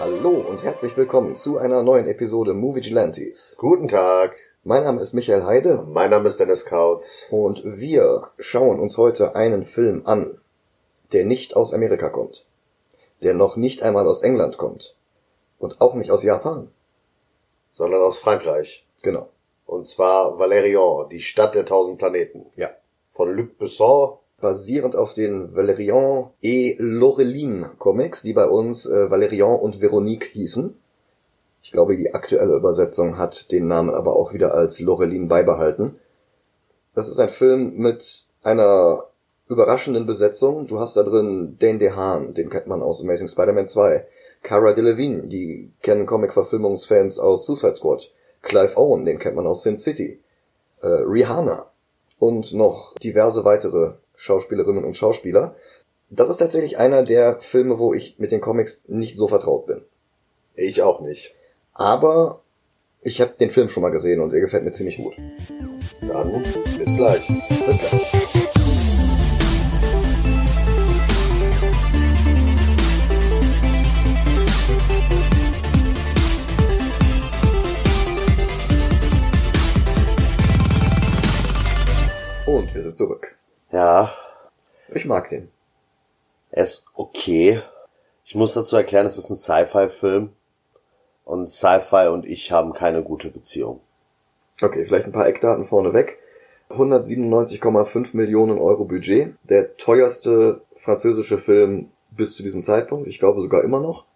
Hallo und herzlich willkommen zu einer neuen Episode Movie Gilantes. Guten Tag, Mein Name ist Michael Heide mein Name ist Dennis Kautz. und wir schauen uns heute einen Film an, der nicht aus Amerika kommt, der noch nicht einmal aus England kommt und auch nicht aus Japan. sondern aus Frankreich. Genau. Und zwar Valérian, die Stadt der tausend Planeten. Ja. Von Luc Besson. Basierend auf den Valérian et Laureline Comics, die bei uns äh, Valérian und Veronique hießen. Ich glaube, die aktuelle Übersetzung hat den Namen aber auch wieder als Laureline beibehalten. Das ist ein Film mit einer überraschenden Besetzung. Du hast da drin Dane DeHaan, den kennt man aus Amazing Spider-Man 2. Cara Delevingne, die kennen Comic-Verfilmungsfans aus Suicide Squad. Clive Owen, den kennt man aus Sin City. Äh, Rihanna und noch diverse weitere Schauspielerinnen und Schauspieler. Das ist tatsächlich einer der Filme, wo ich mit den Comics nicht so vertraut bin. Ich auch nicht. Aber ich habe den Film schon mal gesehen und er gefällt mir ziemlich gut. Dann bis gleich. Bis gleich. Und wir sind zurück. Ja, Ich mag den. er ist okay. Ich muss dazu erklären, es ist ein Sci-Fi-Film. Und Sci-Fi und ich haben keine gute Beziehung. Okay, vielleicht ein paar Eckdaten vorneweg. 197,5 Millionen Euro Budget. Der teuerste französische Film bis zu diesem Zeitpunkt. Ich glaube sogar immer noch.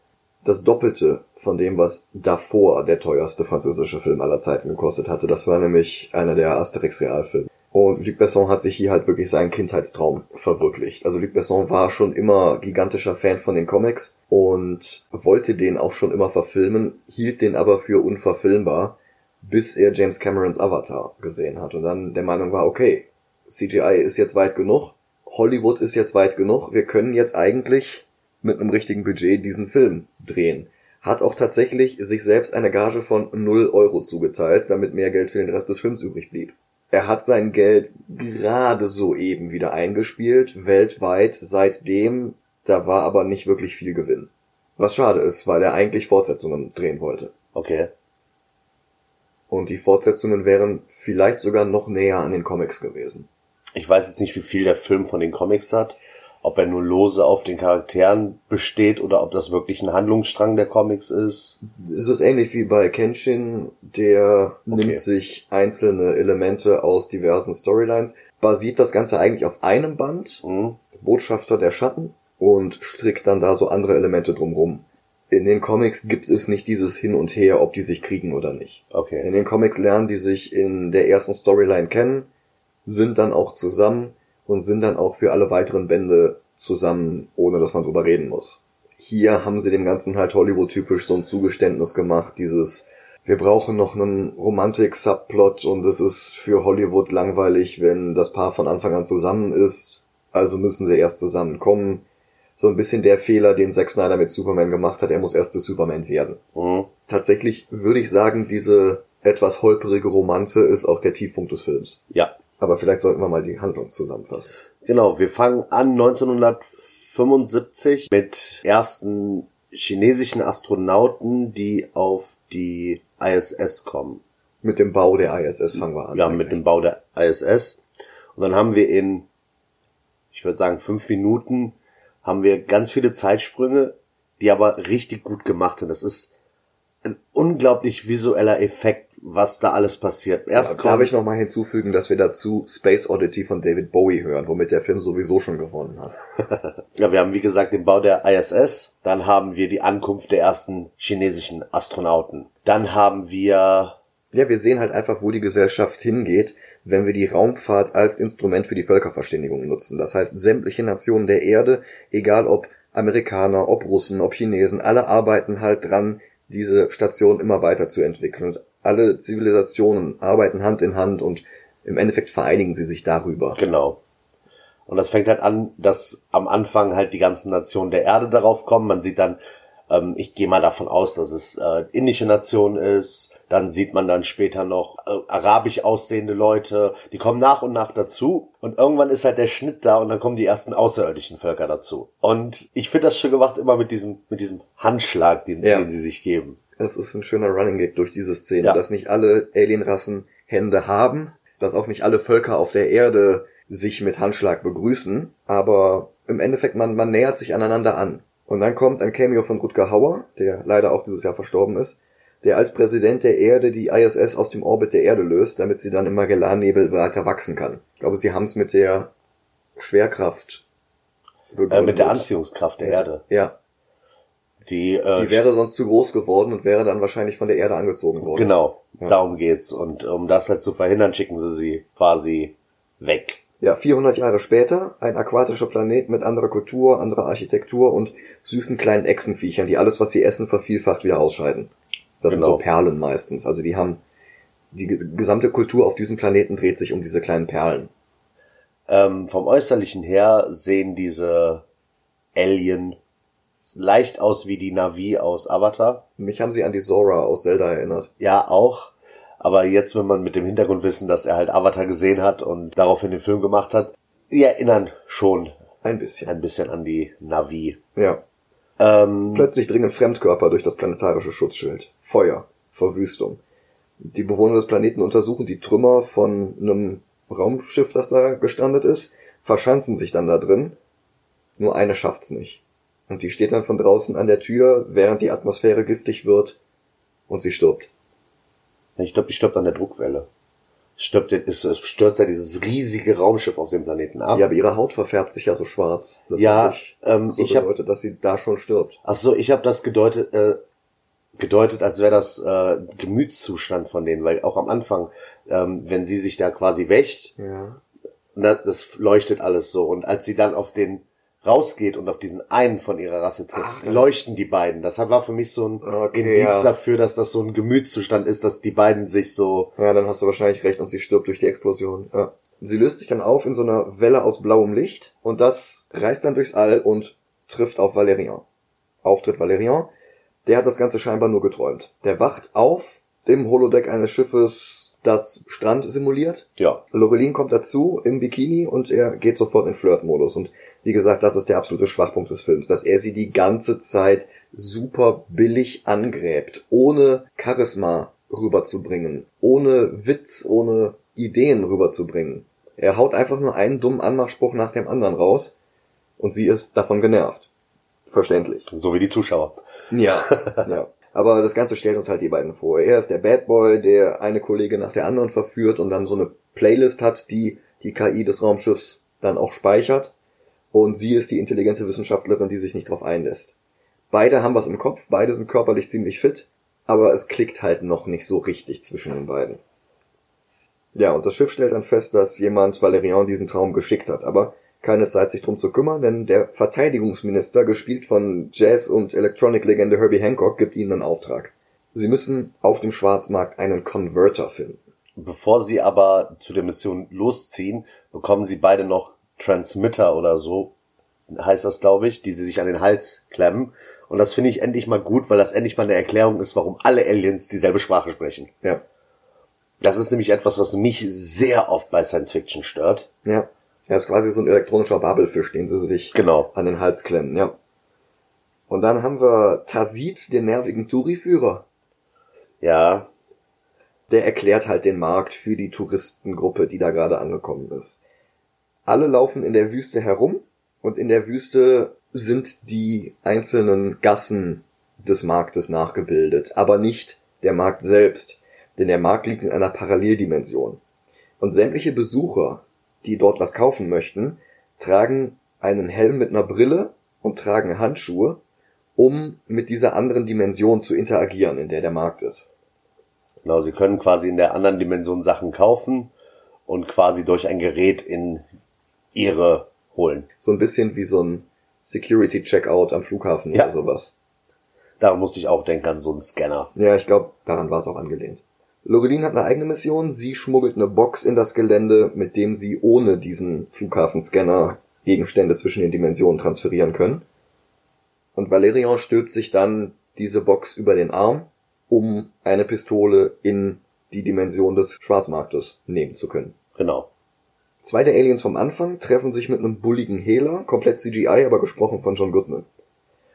Das Doppelte von dem, was davor der teuerste französische Film aller Zeiten gekostet hatte. Das war nämlich einer der Asterix-Realfilme. Und Luc Besson hat sich hier halt wirklich seinen Kindheitstraum verwirklicht. Also Luc Besson war schon immer gigantischer Fan von den Comics und wollte den auch schon immer verfilmen, hielt den aber für unverfilmbar bis er James Camerons Avatar gesehen hat und dann der Meinung war, okay, CGI ist jetzt weit genug, Hollywood ist jetzt weit genug, wir können jetzt eigentlich mit einem richtigen Budget diesen Film drehen. Hat auch tatsächlich sich selbst eine Gage von 0 Euro zugeteilt, damit mehr Geld für den Rest des Films übrig blieb. Er hat sein Geld gerade so eben wieder eingespielt, weltweit seitdem, da war aber nicht wirklich viel Gewinn. Was schade ist, weil er eigentlich Fortsetzungen drehen wollte. Okay. Und die Fortsetzungen wären vielleicht sogar noch näher an den Comics gewesen. Ich weiß jetzt nicht, wie viel der Film von den Comics hat. Ob er nur lose auf den Charakteren besteht oder ob das wirklich ein Handlungsstrang der Comics ist. Es ist ähnlich wie bei Kenshin, der Okay. nimmt sich einzelne Elemente aus diversen Storylines, basiert das Ganze eigentlich auf einem Band, Hm? Botschafter der Schatten, und strickt dann da so andere Elemente drumrum. In den Comics gibt es nicht dieses Hin und Her, ob die sich kriegen oder nicht. In Okay. den Comics lernen die sich in der ersten Storyline kennen, sind dann auch zusammen und sind dann auch für alle weiteren Bände zusammen, ohne dass man drüber reden muss. Hier haben sie dem Ganzen halt Hollywood-typisch so ein Zugeständnis gemacht, dieses wir brauchen noch einen Romantik-Subplot und es ist für Hollywood langweilig, wenn das Paar von Anfang an zusammen ist, also müssen sie erst zusammenkommen. So ein bisschen der Fehler, den Zack Snyder mit Superman gemacht hat, er muss erst zu Superman werden Hm? tatsächlich würde ich sagen, diese etwas holperige Romanze ist auch der Tiefpunkt des Films. Ja. Aber vielleicht sollten wir mal die Handlung zusammenfassen. Genau, wir fangen an 1975 mit ersten chinesischen Astronauten, die auf die ISS kommen. Mit dem Bau der ISS fangen wir an. Ja, mit dem Bau der ISS. Und dann haben wir in, ich würde sagen, fünf Minuten, haben wir ganz viele Zeitsprünge, die aber richtig gut gemacht sind. Das ist ein unglaublich visueller Effekt, was da alles passiert. Erst Darf kommt, ich noch mal hinzufügen, dass wir dazu Space Oddity von David Bowie hören, womit der Film sowieso schon gewonnen hat. ja, wir haben wie gesagt den Bau der ISS, dann haben wir die Ankunft der ersten chinesischen Astronauten. Dann haben wir, Ja, wir sehen halt einfach, wo die Gesellschaft hingeht, wenn wir die Raumfahrt als Instrument für die Völkerverständigung nutzen. Das heißt, sämtliche Nationen der Erde, egal ob Amerikaner, ob Russen, ob Chinesen, alle arbeiten halt dran, diese Station immer weiter zu entwickeln. Und alle Zivilisationen arbeiten Hand in Hand und im Endeffekt vereinigen sie sich darüber. genau. Und das fängt halt an, dass am Anfang halt die ganzen Nationen der Erde darauf kommen. Man sieht dann, ähm, ich gehe mal davon aus, dass es äh, indische Nation ist. Dann sieht man dann später noch äh, arabisch aussehende Leute. Die kommen nach und nach dazu. Und irgendwann ist halt der Schnitt da und dann kommen die ersten außerirdischen Völker dazu. Und ich finde das schön gemacht immer mit diesem, mit diesem Handschlag, den, Ja. den sie sich geben. Es ist ein schöner Running Gag durch diese Szene, Ja. dass nicht alle Alienrassen Hände haben, dass auch nicht alle Völker auf der Erde sich mit Handschlag begrüßen, aber im Endeffekt man, man nähert sich aneinander an. Und dann kommt ein Cameo von Rutger Hauer, der leider auch dieses Jahr verstorben ist, der als Präsident der Erde die ISS aus dem Orbit der Erde löst, damit sie dann im Magellannebel weiter wachsen kann. Ich glaube, sie haben es mit der Schwerkraft Äh, mit der Anziehungskraft der Erde. Ja, Die, äh, die wäre sonst zu groß geworden und wäre dann wahrscheinlich von der Erde angezogen worden. Genau, Ja. darum geht's. Und um das halt zu verhindern, schicken sie sie quasi weg. Ja, 400 Jahre später, ein aquatischer Planet mit anderer Kultur, anderer Architektur und süßen kleinen Echsenviechern, die alles, was sie essen, vervielfacht wieder ausscheiden. Das sind Genau. so Perlen meistens. Also die haben, die ges- gesamte Kultur auf diesem Planeten dreht sich um diese kleinen Perlen. Ähm, vom Äußerlichen her sehen diese Alien leicht aus wie die Navi aus Avatar. Mich haben sie an die Zora aus Zelda erinnert. Ja, auch. Aber jetzt, wenn man mit dem Hintergrundwissen, dass er halt Avatar gesehen hat und daraufhin den Film gemacht hat, sie erinnern schon Ein bisschen. ein bisschen an die Navi. Ja. Ähm, Plötzlich dringen Fremdkörper durch das planetarische Schutzschild. Feuer. Verwüstung. Die Bewohner des Planeten untersuchen die Trümmer von einem Raumschiff, das da gestrandet ist, verschanzen sich dann da drin. Nur eine schafft's nicht. Und die steht dann von draußen an der Tür, während die Atmosphäre giftig wird und sie stirbt. Ich glaube, die stirbt an der Druckwelle. Stirbt, es, es stürzt ja dieses riesige Raumschiff auf dem Planeten ab. Ja, aber ihre Haut verfärbt sich ja so schwarz. Das Ja, hab ich ähm, so ich hab- bedeutet, dass sie da schon stirbt. Ach so, ich habe das gedeutet, äh, gedeutet, als wäre das äh, Gemütszustand von denen, weil auch am Anfang, ähm, wenn sie sich da quasi wächt, Ja. na, das leuchtet alles so. Und als sie dann auf den rausgeht und auf diesen einen von ihrer Rasse trifft, leuchten die beiden. Das war für mich so ein Okay, Indiz ja. dafür, dass das so ein Gemütszustand ist, dass die beiden sich so Ja, dann hast du wahrscheinlich recht und sie stirbt durch die Explosion. Ja. Sie löst sich dann auf in so einer Welle aus blauem Licht und das reißt dann durchs All und trifft auf Valerian. Auftritt Valerian. Der hat das Ganze scheinbar nur geträumt. Der wacht auf im Holodeck eines Schiffes, das Strand simuliert. ja, Lorelin kommt dazu im Bikini und er geht sofort in Flirtmodus. Und wie gesagt, das ist der absolute Schwachpunkt des Films, dass er sie die ganze Zeit super billig angräbt, ohne Charisma rüberzubringen, ohne Witz, ohne Ideen rüberzubringen. Er haut einfach nur einen dummen Anmachspruch nach dem anderen raus und sie ist davon genervt. Verständlich. so wie die Zuschauer. Ja, ja. Aber das Ganze stellt uns halt die beiden vor. Er ist der Bad Boy, der eine Kollegin nach der anderen verführt und dann so eine Playlist hat, die die KI des Raumschiffs dann auch speichert. Und sie ist die intelligente Wissenschaftlerin, die sich nicht drauf einlässt. Beide haben was im Kopf, beide sind körperlich ziemlich fit, aber es klickt halt noch nicht so richtig zwischen den beiden. Ja, und das Schiff stellt dann fest, dass jemand Valerian diesen Traum geschickt hat, aber keine Zeit, sich drum zu kümmern, denn der Verteidigungsminister, gespielt von Jazz- und Electronic-Legende Herbie Hancock, gibt ihnen einen Auftrag. Sie müssen auf dem Schwarzmarkt einen Converter finden. Bevor sie aber zu der Mission losziehen, bekommen sie beide noch Transmitter oder so, heißt das, glaube ich, die sie sich an den Hals klemmen. Und das finde ich endlich mal gut, weil das endlich mal eine Erklärung ist, warum alle Aliens dieselbe Sprache sprechen. Ja. Das ist nämlich etwas, was mich sehr oft bei Science Fiction stört. Ja. Er ist quasi so ein elektronischer Babelfisch, den sie sich Genau. an den Hals klemmen, ja. Und dann haben wir Tazit, den nervigen Touri-Führer. Ja, der erklärt halt den Markt für die Touristengruppe, die da gerade angekommen ist. Alle laufen in der Wüste herum und in der Wüste sind die einzelnen Gassen des Marktes nachgebildet, aber nicht der Markt selbst, denn der Markt liegt in einer Paralleldimension. Und sämtliche Besucher, die dort was kaufen möchten, tragen einen Helm mit einer Brille und tragen Handschuhe, um mit dieser anderen Dimension zu interagieren, in der der Markt ist. genau. Sie können quasi in der anderen Dimension Sachen kaufen und quasi durch ein Gerät in ihre holen. So ein bisschen wie so ein Security-Checkout am Flughafen Ja. oder sowas. Daran musste ich auch denken an so einen Scanner. Ja, ich glaube, daran war es auch angelehnt. Lorelin hat eine eigene Mission. Sie schmuggelt eine Box in das Gelände, mit dem sie ohne diesen Flughafenscanner Gegenstände zwischen den Dimensionen transferieren können. Und Valerian stülpt sich dann diese Box über den Arm, um eine Pistole in die Dimension des Schwarzmarktes nehmen zu können. Genau. Zwei der Aliens vom Anfang treffen sich mit einem bulligen Hehler, komplett CGI, aber gesprochen von John Goodman.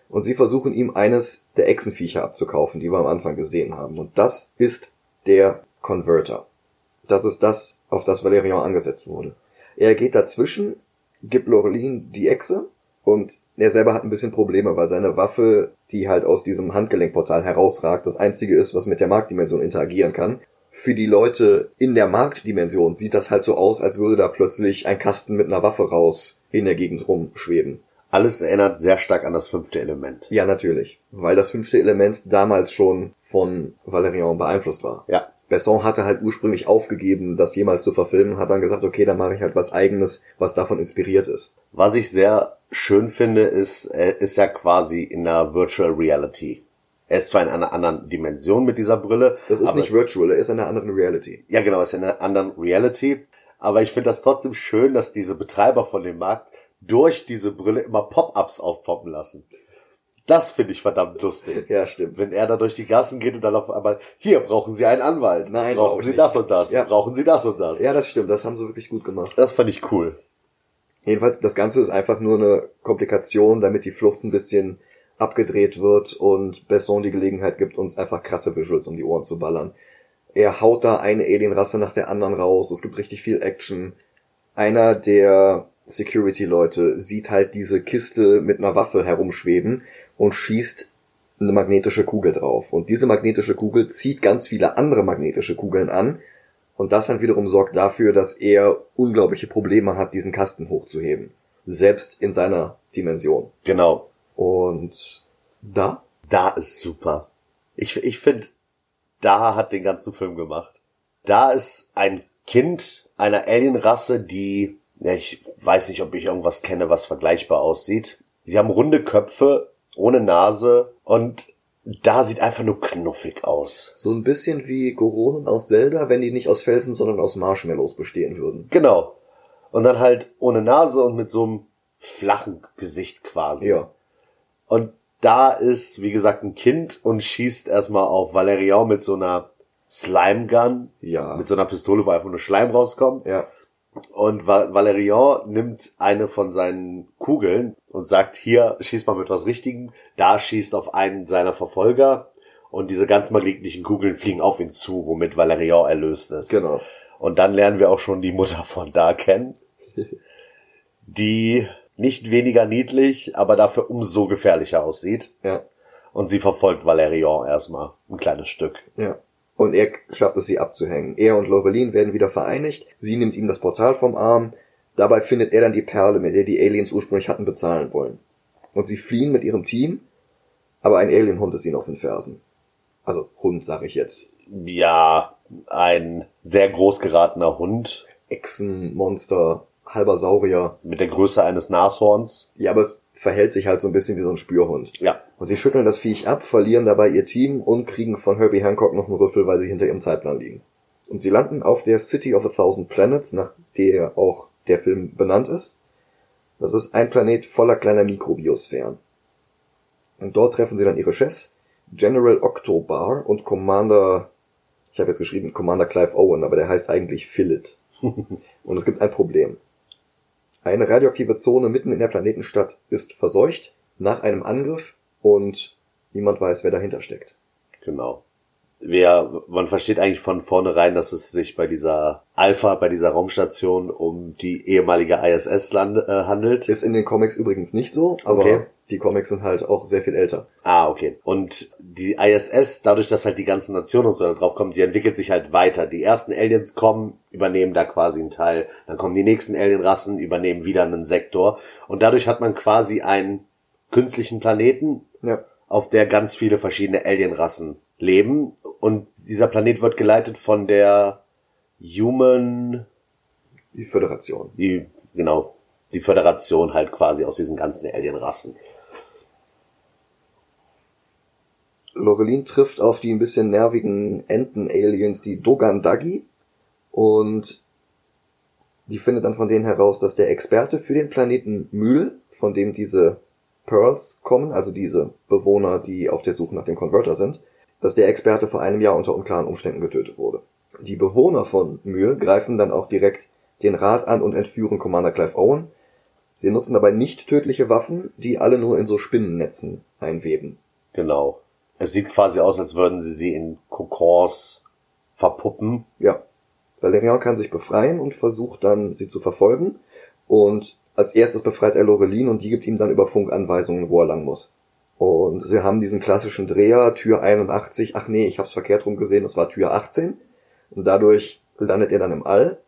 Und sie versuchen ihm eines der Echsenviecher abzukaufen, die wir am Anfang gesehen haben. Und das ist der Converter. Das ist das, auf das Valerian angesetzt wurde. Er geht dazwischen, gibt Lorelin die Echse und er selber hat ein bisschen Probleme, weil seine Waffe, die halt aus diesem Handgelenkportal herausragt, das einzige ist, was mit der Marktdimension interagieren kann für die Leute in der Marktdimension sieht das halt so aus, als würde da plötzlich ein Kasten mit einer Waffe raus in der Gegend rumschweben. Alles erinnert sehr stark an das fünfte Element. Ja, natürlich. Weil das fünfte Element damals schon von Valerian beeinflusst war. Ja. Besson hatte halt ursprünglich aufgegeben, das jemals zu verfilmen, hat dann gesagt, okay, dann mache ich halt was eigenes, was davon inspiriert ist. Was ich sehr schön finde, ist, er ist ja quasi in der Virtual Reality. Er ist zwar in einer anderen Dimension mit dieser Brille. Das ist nicht virtual, er ist in einer anderen Reality. Ja, genau, er ist in einer anderen Reality. Aber ich finde das trotzdem schön, dass diese Betreiber von dem Markt durch diese Brille immer Pop-ups aufpoppen lassen. Das finde ich verdammt lustig. Ja, stimmt. Wenn er da durch die Gassen geht und dann auf einmal, hier brauchen Sie einen Anwalt. Nein, brauchen Sie nicht. das und das. Ja. Brauchen Sie das und das. Ja, das stimmt, das haben sie wirklich gut gemacht. Das fand ich cool. Jedenfalls, das Ganze ist einfach nur eine Komplikation, damit die Flucht ein bisschen abgedreht wird und Besson die Gelegenheit gibt, uns einfach krasse Visuals um die Ohren zu ballern. Er haut da eine Alienrasse nach der anderen raus, es gibt richtig viel Action. Einer der Security-Leute sieht halt diese Kiste mit einer Waffe herumschweben und schießt eine magnetische Kugel drauf. Und diese magnetische Kugel zieht ganz viele andere magnetische Kugeln an. Und das dann wiederum sorgt dafür, dass er unglaubliche Probleme hat, diesen Kasten hochzuheben. Selbst in seiner Dimension. Genau. Und da? Da ist super. Ich, ich finde, da hat den ganzen Film gemacht. Da ist ein Kind einer Alienrasse, die, ja, ich weiß nicht, ob ich irgendwas kenne, was vergleichbar aussieht. Sie haben runde Köpfe, ohne Nase und da sieht einfach nur knuffig aus. So ein bisschen wie Goronen aus Zelda, wenn die nicht aus Felsen, sondern aus Marshmallows bestehen würden. Genau. Und dann halt ohne Nase und mit so einem flachen Gesicht quasi. Ja. Und da ist, wie gesagt, ein Kind und schießt erstmal auf Valerian mit so einer Slime Gun. Ja. Mit so einer Pistole, wo einfach nur Schleim rauskommt. Ja. Und Va- Valerian nimmt eine von seinen Kugeln und sagt, hier, schieß mal mit was Richtigem. Da schießt auf einen seiner Verfolger. Und diese ganz magnetischen Kugeln fliegen auf ihn zu, womit Valerian erlöst ist. Genau. Und dann lernen wir auch schon die Mutter von da kennen, die nicht weniger niedlich, aber dafür umso gefährlicher aussieht. Ja. Und sie verfolgt Valerian erstmal ein kleines Stück. Ja. Und er schafft es, sie abzuhängen. Er und Lorelin werden wieder vereinigt. Sie nimmt ihm das Portal vom Arm. Dabei findet er dann die Perle, mit der die Aliens ursprünglich hatten bezahlen wollen. Und sie fliehen mit ihrem Team, aber ein Alienhund ist ihnen auf den Fersen. Also Hund, sag ich jetzt. Ja, ein sehr groß geratener Hund Echsenmonster, halber Saurier. mit der Größe eines Nashorns. Ja, aber es verhält sich halt so ein bisschen wie so ein Spürhund. Ja, Und sie schütteln das Viech ab, verlieren dabei ihr Team und kriegen von Herbie Hancock noch einen Rüffel, weil sie hinter ihrem Zeitplan liegen. Und sie landen auf der City of a Thousand Planets, nach der auch der Film benannt ist. Das ist ein Planet voller kleiner Mikrobiosphären. Und dort treffen sie dann ihre Chefs, General Octobar und Commander, ich habe jetzt geschrieben Commander Clive Owen, aber der heißt eigentlich Philid. und es gibt ein Problem. Eine radioaktive Zone mitten in der Planetenstadt ist verseucht nach einem Angriff und niemand weiß, wer dahinter steckt. genau. Wer, man versteht eigentlich von vornherein, dass es sich bei dieser Alpha, bei dieser Raumstation um die ehemalige ISS land, äh, handelt. Ist in den Comics übrigens nicht so, aber Okay. die Comics sind halt auch sehr viel älter. Ah, okay. Und die ISS, dadurch, dass halt die ganzen Nationen und so da drauf kommen, die entwickelt sich halt weiter. Die ersten Aliens kommen, übernehmen da quasi einen Teil. Dann kommen die nächsten Alienrassen, übernehmen wieder einen Sektor. Und dadurch hat man quasi einen künstlichen Planeten, Ja. auf der ganz viele verschiedene Alienrassen leben. Und dieser Planet wird geleitet von der Human, Die Föderation. die, genau, die Föderation halt quasi aus diesen ganzen Alienrassen. Lorelin trifft auf die ein bisschen nervigen Enten-Aliens, die Dogandagi. Und die findet dann von denen heraus, dass der Experte für den Planeten Mühl, von dem diese Pearls kommen, also diese Bewohner, die auf der Suche nach dem Converter sind, dass der Experte vor einem Jahr unter unklaren Umständen getötet wurde. Die Bewohner von Mühl greifen dann auch direkt den Rat an und entführen Commander Clive Owen. Sie nutzen dabei nicht tödliche Waffen, die alle nur in so Spinnennetzen einweben. Genau. Es sieht quasi aus, als würden sie sie in Kokons verpuppen. Ja. Valerian kann sich befreien und versucht dann, sie zu verfolgen. Und als erstes befreit er Lorelin und die gibt ihm dann über Funk Anweisungen, wo er lang muss. Und sie haben diesen klassischen Dreher, Tür 81, ach nee, ich hab's verkehrt rum gesehen, das war Tür 18. Und dadurch landet er dann im All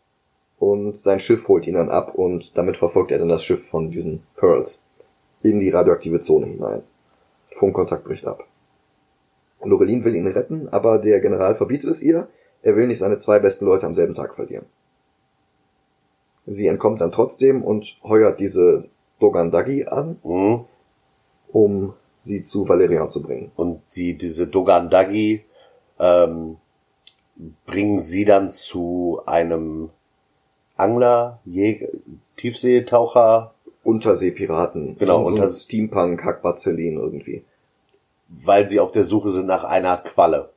und sein Schiff holt ihn dann ab und damit verfolgt er dann das Schiff von diesen Pearls in die radioaktive Zone hinein. Funkkontakt bricht ab. Lorelin will ihn retten, aber der General verbietet es ihr. Er will nicht seine zwei besten Leute am selben Tag verlieren. Sie entkommt dann trotzdem und heuert diese Dogandagi an, Mhm. um sie zu Valerian zu bringen. Und sie, diese Dogandagi, ähm, bringen sie dann zu einem Angler, Jäger, Tiefseetaucher, Unterseepiraten. Genau, So, so unter- Steampunk, Hackbazillin irgendwie. weil sie auf der Suche sind nach einer Qualle.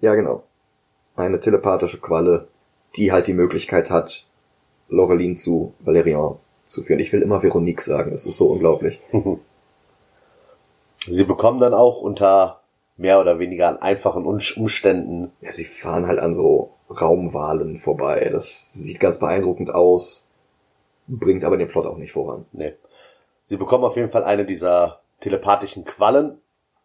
Ja, genau. Eine telepathische Qualle, die halt die Möglichkeit hat, Lorelin zu Valerian zu führen. Ich will immer Veronique sagen, das ist so unglaublich. Sie bekommen dann auch unter mehr oder weniger an einfachen Umständen, Ja, sie fahren halt an so Raumwahlen vorbei. Das sieht ganz beeindruckend aus, bringt aber den Plot auch nicht voran. nee. Sie bekommen auf jeden Fall eine dieser telepathischen Quallen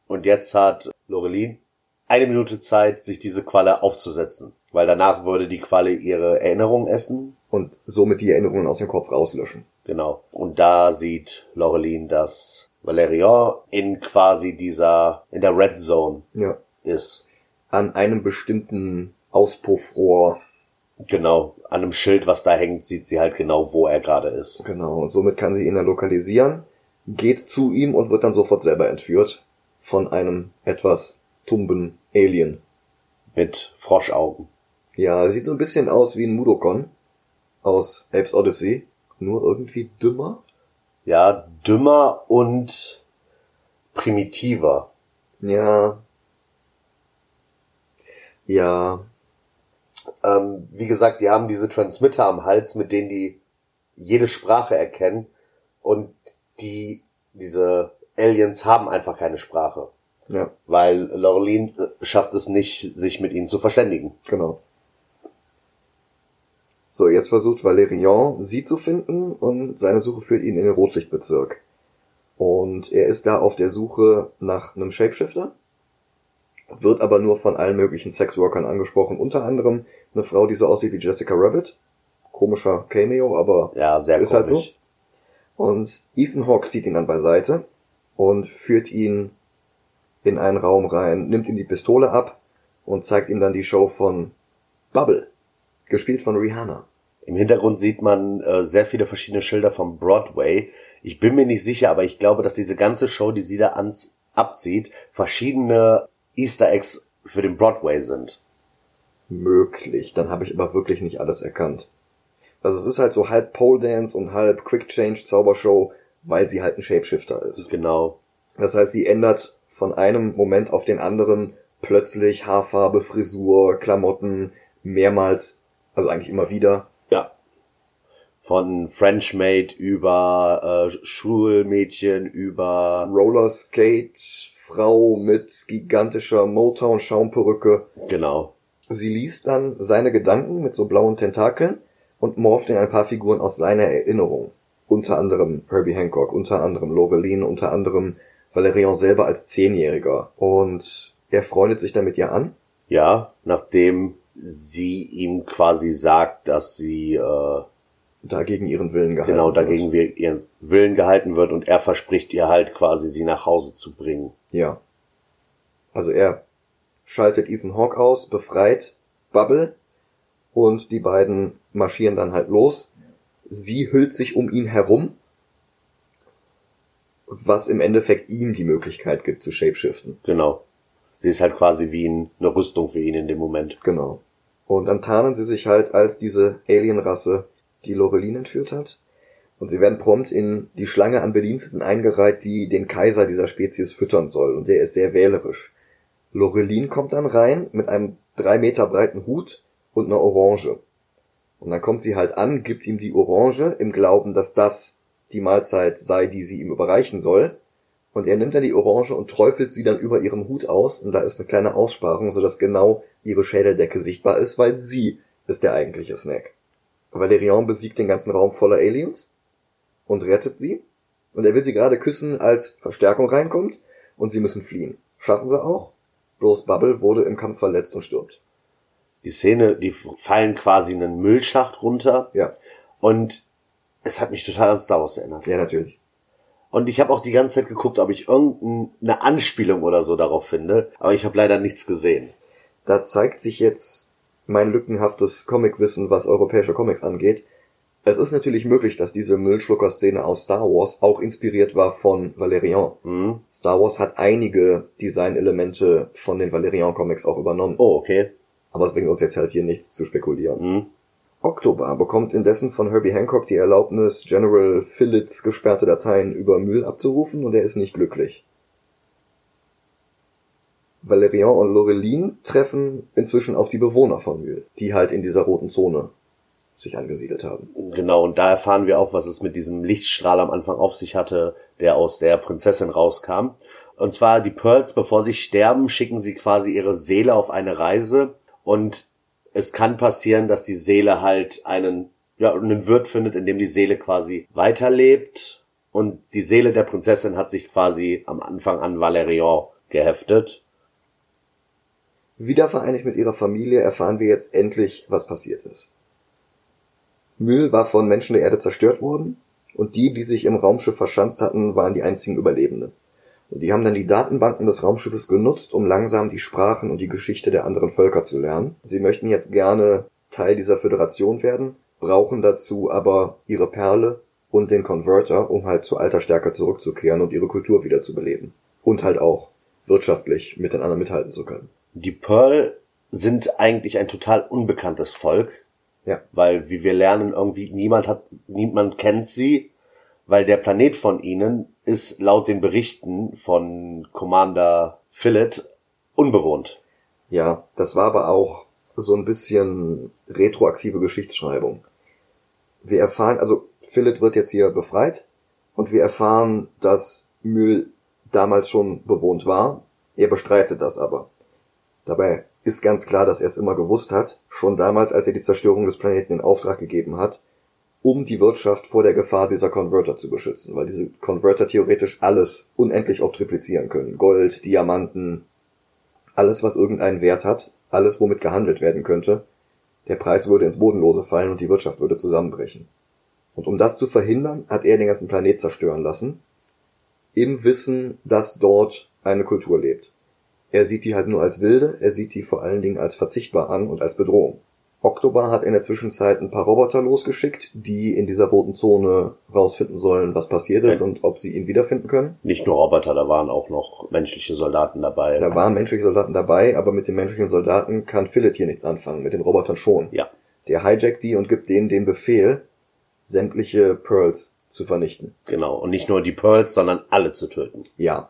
und jetzt hat Lorelin eine Minute Zeit, sich diese Qualle aufzusetzen, weil danach würde die Qualle ihre Erinnerung essen. Und somit die Erinnerungen aus dem Kopf rauslöschen. Genau. Und da sieht Lorelin, dass Valerian in quasi dieser, in der Red Zone Ja. ist. An einem bestimmten Auspuffrohr. Genau. An einem Schild, was da hängt, sieht sie halt genau, wo er gerade ist. Genau. Und somit kann sie ihn dann lokalisieren, geht zu ihm und wird dann sofort selber entführt. Von einem etwas tumben Alien. Mit Froschaugen. Ja, sieht so ein bisschen aus wie ein Mudokon aus Apes Odyssey. Nur irgendwie dümmer. Ja, dümmer und primitiver. Ja. Ja. Ähm, wie gesagt, die haben diese Transmitter am Hals, mit denen die jede Sprache erkennen. Und die, diese Aliens haben einfach keine Sprache. Ja, Weil Lorelin äh, schafft es nicht, sich mit ihnen zu verständigen. genau. So, jetzt versucht Valerian, sie zu finden und seine Suche führt ihn in den Rotlichtbezirk. Und er ist da auf der Suche nach einem Shapeshifter, wird aber nur von allen möglichen Sexworkern angesprochen, unter anderem eine Frau, die so aussieht wie Jessica Rabbit. Komischer Cameo, aber Ja, sehr Ist komisch. halt so. Und Ethan Hawke zieht ihn dann beiseite und führt ihn in einen Raum rein, nimmt ihm die Pistole ab und zeigt ihm dann die Show von Bubble, gespielt von Rihanna. Im Hintergrund sieht man äh, sehr viele verschiedene Schilder vom Broadway. Ich bin mir nicht sicher, aber ich glaube, dass diese ganze Show, die sie da ans abzieht, verschiedene Easter Eggs für den Broadway sind. Möglich, dann habe ich aber wirklich nicht alles erkannt. Also es ist halt so halb Pole Dance und halb Quick Change Zaubershow, weil sie halt ein Shapeshifter ist. Genau. Das heißt, sie ändert von einem Moment auf den anderen plötzlich Haarfarbe, Frisur, Klamotten, mehrmals, also eigentlich immer wieder. Ja. Von French Maid über äh, Schulmädchen über Rollerskate, Frau mit gigantischer Motown-Schaumperücke. genau. Sie liest dann seine Gedanken mit so blauen Tentakeln und morpht in ein paar Figuren aus seiner Erinnerung. Unter anderem Herbie Hancock, unter anderem Lorelin, unter anderem Valerian selber als Zehnjähriger. Und er freundet sich dann mit ihr an. Ja, nachdem sie ihm quasi sagt, dass sie äh, dagegen ihren Willen gehalten genau wird. dagegen wir ihren Willen gehalten wird und er verspricht ihr halt quasi, sie nach Hause zu bringen. Ja. Also er schaltet Ethan Hawke aus, befreit Bubble und die beiden marschieren dann halt los. Sie hüllt sich um ihn herum, was im Endeffekt ihm die Möglichkeit gibt zu shapeshiften. Genau. Sie ist halt quasi wie ein, eine Rüstung für ihn in dem Moment. Genau. Und dann tarnen sie sich halt als diese Alienrasse, die Lorelin entführt hat. Und sie werden prompt in die Schlange an Bediensteten eingereiht, die den Kaiser dieser Spezies füttern soll. Und der ist sehr wählerisch. Lorelin kommt dann rein mit einem drei Meter breiten Hut und einer Orange. Und dann kommt sie halt an, gibt ihm die Orange im Glauben, dass das die Mahlzeit sei, die sie ihm überreichen soll. Und er nimmt dann die Orange und träufelt sie dann über ihrem Hut aus. Und da ist eine kleine Aussparung, sodass genau ihre Schädeldecke sichtbar ist, weil sie ist der eigentliche Snack. Valerian besiegt den ganzen Raum voller Aliens und rettet sie. Und er will sie gerade küssen, als Verstärkung reinkommt und sie müssen fliehen. Schaffen sie auch. Bloß Bubble wurde im Kampf verletzt und stirbt. Die Szene, die fallen quasi in einen Müllschacht runter. Ja. Und es hat mich total an Star Wars erinnert. Ja, natürlich. Und ich habe auch die ganze Zeit geguckt, ob ich irgendeine Anspielung oder so darauf finde. Aber ich habe leider nichts gesehen. Da zeigt sich jetzt mein lückenhaftes Comicwissen, was europäische Comics angeht. Es ist natürlich möglich, dass diese Müllschlucker-Szene aus Star Wars auch inspiriert war von Valerian. Hm? Star Wars hat einige Designelemente von den Valerian-Comics auch übernommen. Oh, okay. Aber es bringt uns jetzt halt hier nichts zu spekulieren. Hm? Oktober bekommt indessen von Herbie Hancock die Erlaubnis, General Phillits gesperrte Dateien über Müll abzurufen und er ist nicht glücklich. Valerian und Lorelin treffen inzwischen auf die Bewohner von Mühl, die halt in dieser roten Zone sich angesiedelt haben. Genau, und da erfahren wir auch, was es mit diesem Lichtstrahl am Anfang auf sich hatte, der aus der Prinzessin rauskam. Und zwar die Pearls, bevor sie sterben, schicken sie quasi ihre Seele auf eine Reise und es kann passieren, dass die Seele halt einen, ja, einen Wirt findet, in dem die Seele quasi weiterlebt und die Seele der Prinzessin hat sich quasi am Anfang an Valerian geheftet. Wiedervereinigt mit ihrer Familie erfahren wir jetzt endlich, was passiert ist. Müll war von Menschen der Erde zerstört worden und die, die sich im Raumschiff verschanzt hatten, waren die einzigen Überlebenden. Und die haben dann die Datenbanken des Raumschiffes genutzt, um langsam die Sprachen und die Geschichte der anderen Völker zu lernen. Sie möchten jetzt gerne Teil dieser Föderation werden, brauchen dazu aber ihre Perle und den Converter, um halt zu alter Stärke zurückzukehren und ihre Kultur wieder zu beleben. Und halt auch wirtschaftlich mit den anderen mithalten zu können. Die Pearl sind eigentlich ein total unbekanntes Volk. Ja. Weil, wie wir lernen, irgendwie niemand hat, niemand kennt sie, weil der Planet von ihnen ist laut den Berichten von Commander Phillet unbewohnt. Ja, das war aber auch so ein bisschen retroaktive Geschichtsschreibung. Wir erfahren, also Philip wird jetzt hier befreit und wir erfahren, dass Müll damals schon bewohnt war. Er bestreitet das aber. Dabei ist ganz klar, dass er es immer gewusst hat, schon damals, als er die Zerstörung des Planeten in Auftrag gegeben hat, um die Wirtschaft vor der Gefahr dieser Converter zu beschützen, weil diese Converter theoretisch alles unendlich oft replizieren können. Gold, Diamanten, alles, was irgendeinen Wert hat, alles, womit gehandelt werden könnte. Der Preis würde ins Bodenlose fallen und die Wirtschaft würde zusammenbrechen. Und um das zu verhindern, hat er den ganzen Planet zerstören lassen, im Wissen, dass dort eine Kultur lebt. Er sieht die halt nur als wilde, er sieht die vor allen Dingen als verzichtbar an und als Bedrohung. Oktober hat in der Zwischenzeit ein paar Roboter losgeschickt, die in dieser roten Zone rausfinden sollen, was passiert ist und ob sie ihn wiederfinden können. Nicht nur Roboter, da waren auch noch menschliche Soldaten dabei. Da waren menschliche Soldaten dabei, aber mit den menschlichen Soldaten kann Philip hier nichts anfangen, mit den Robotern schon. Ja. Der hijackt die und gibt denen den Befehl, sämtliche Pearls zu vernichten. Genau. Und nicht nur die Pearls, sondern alle zu töten. Ja,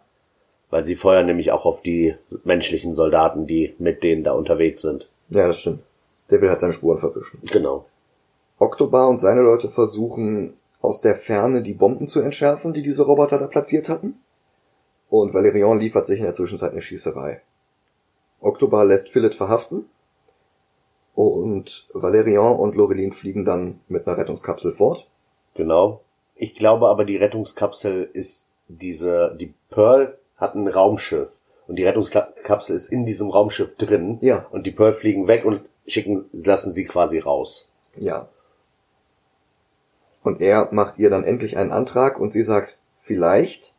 Weil sie feuern nämlich auch auf die menschlichen Soldaten, die mit denen da unterwegs sind. ja, das stimmt. Der will halt seine Spuren verwischen. Genau. Oktober und seine Leute versuchen aus der Ferne die Bomben zu entschärfen, die diese Roboter da platziert hatten. Und Valerian liefert sich in der Zwischenzeit eine Schießerei. Oktober lässt Philip verhaften. Und Valerian und Lorelin fliegen dann mit einer Rettungskapsel fort. Genau. Ich glaube aber, die Rettungskapsel ist diese, die Pearl hat ein Raumschiff. Und die Rettungskapsel ist in diesem Raumschiff drin. Ja. Und die Pearl fliegen weg und schicken, lassen sie quasi raus. Ja. Und er macht ihr dann endlich einen Antrag und sie sagt, vielleicht.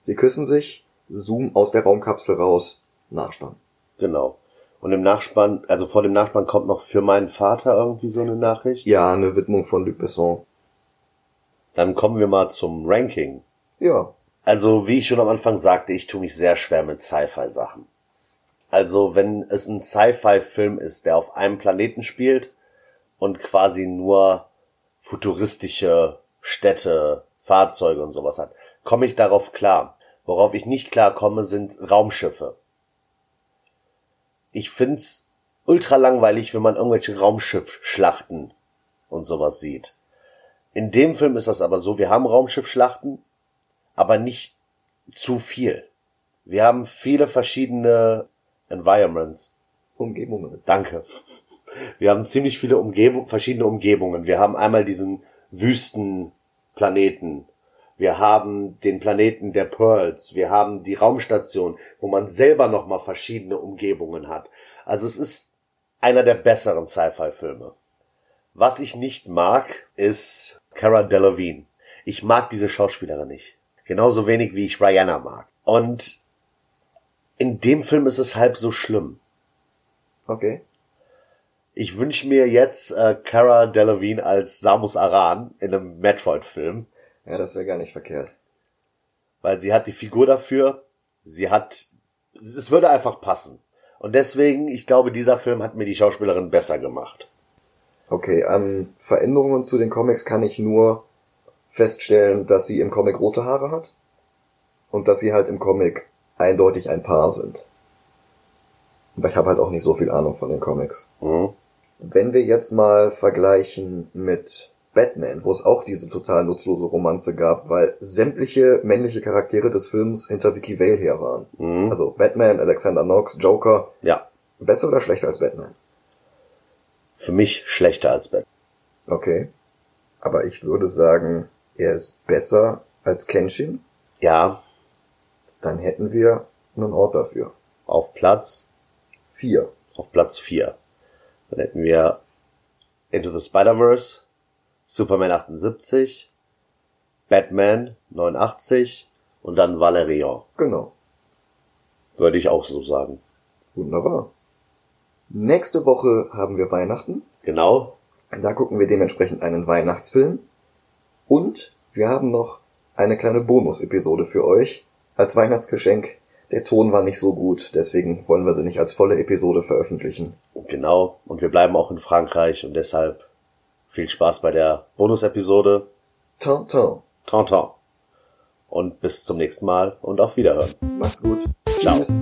Sie küssen sich, zoom aus der Raumkapsel raus, Nachspann. Genau. Und im Nachspann, also vor dem Nachspann kommt noch für meinen Vater irgendwie so eine Nachricht. Ja, eine Widmung von Luc Besson. Dann kommen wir mal zum Ranking. Ja, Also, wie ich schon am Anfang sagte, ich tue mich sehr schwer mit Sci-Fi-Sachen. Also wenn es ein Sci-Fi-Film ist, der auf einem Planeten spielt und quasi nur futuristische Städte, Fahrzeuge und sowas hat, komme ich darauf klar. Worauf ich nicht klar komme, sind Raumschiffe. Ich find's ultra langweilig, wenn man irgendwelche Raumschiffschlachten und sowas sieht. In dem Film ist das aber so, wir haben Raumschiffschlachten, aber nicht zu viel. Wir haben viele verschiedene Environments. Umgebungen. Danke. Wir haben ziemlich viele Umgebung, verschiedene Umgebungen. Wir haben einmal diesen Wüstenplaneten. Wir haben den Planeten der Pearls. Wir haben die Raumstation, wo man selber nochmal verschiedene Umgebungen hat. Also es ist einer der besseren Sci-Fi-Filme. Was ich nicht mag, ist Cara Delevingne. Ich mag diese Schauspielerin nicht. Genauso wenig wie ich Rihanna mag. Und in dem Film ist es halb so schlimm. Okay. Ich wünsche mir jetzt äh, Cara Delevingne als Samus Aran in einem Metroid-Film, Ja, das wäre gar nicht verkehrt. weil sie hat die Figur dafür, sie hat, es würde einfach passen. Und deswegen, ich glaube, dieser Film hat mir die Schauspielerin besser gemacht. Okay, an Veränderungen zu den Comics kann ich nur feststellen, dass sie im Comic rote Haare hat und dass sie halt im Comic eindeutig ein Paar sind. Aber ich habe halt auch nicht so viel Ahnung von den Comics. Mhm. Wenn wir jetzt mal vergleichen mit Batman, wo es auch diese total nutzlose Romanze gab, weil sämtliche männliche Charaktere des Films hinter Vicky Vale her waren. Mhm. Also Batman, Alexander Knox, Joker, Ja, besser oder schlechter als Batman? für mich schlechter als Batman. Okay. Aber ich würde sagen, er ist besser als Kenshin. Ja, Dann hätten wir einen Ort dafür. auf Platz, Vier. auf Platz 4. Dann hätten wir Into the Spider-Verse, Superman 78, Batman 89 und dann Valerian. Genau. Würde ich auch so sagen. Wunderbar. Nächste Woche haben wir Weihnachten. Genau. Da gucken wir dementsprechend einen Weihnachtsfilm. Und wir haben noch eine kleine Bonus-Episode für euch als Weihnachtsgeschenk. Der Ton war nicht so gut, deswegen wollen wir sie nicht als volle Episode veröffentlichen. Genau. Und wir bleiben auch in Frankreich und deshalb viel Spaß bei der Bonus-Episode. Tintin. Tintin. Und bis zum nächsten Mal und auf Wiederhören. Macht's gut. Ciao. Tschüss.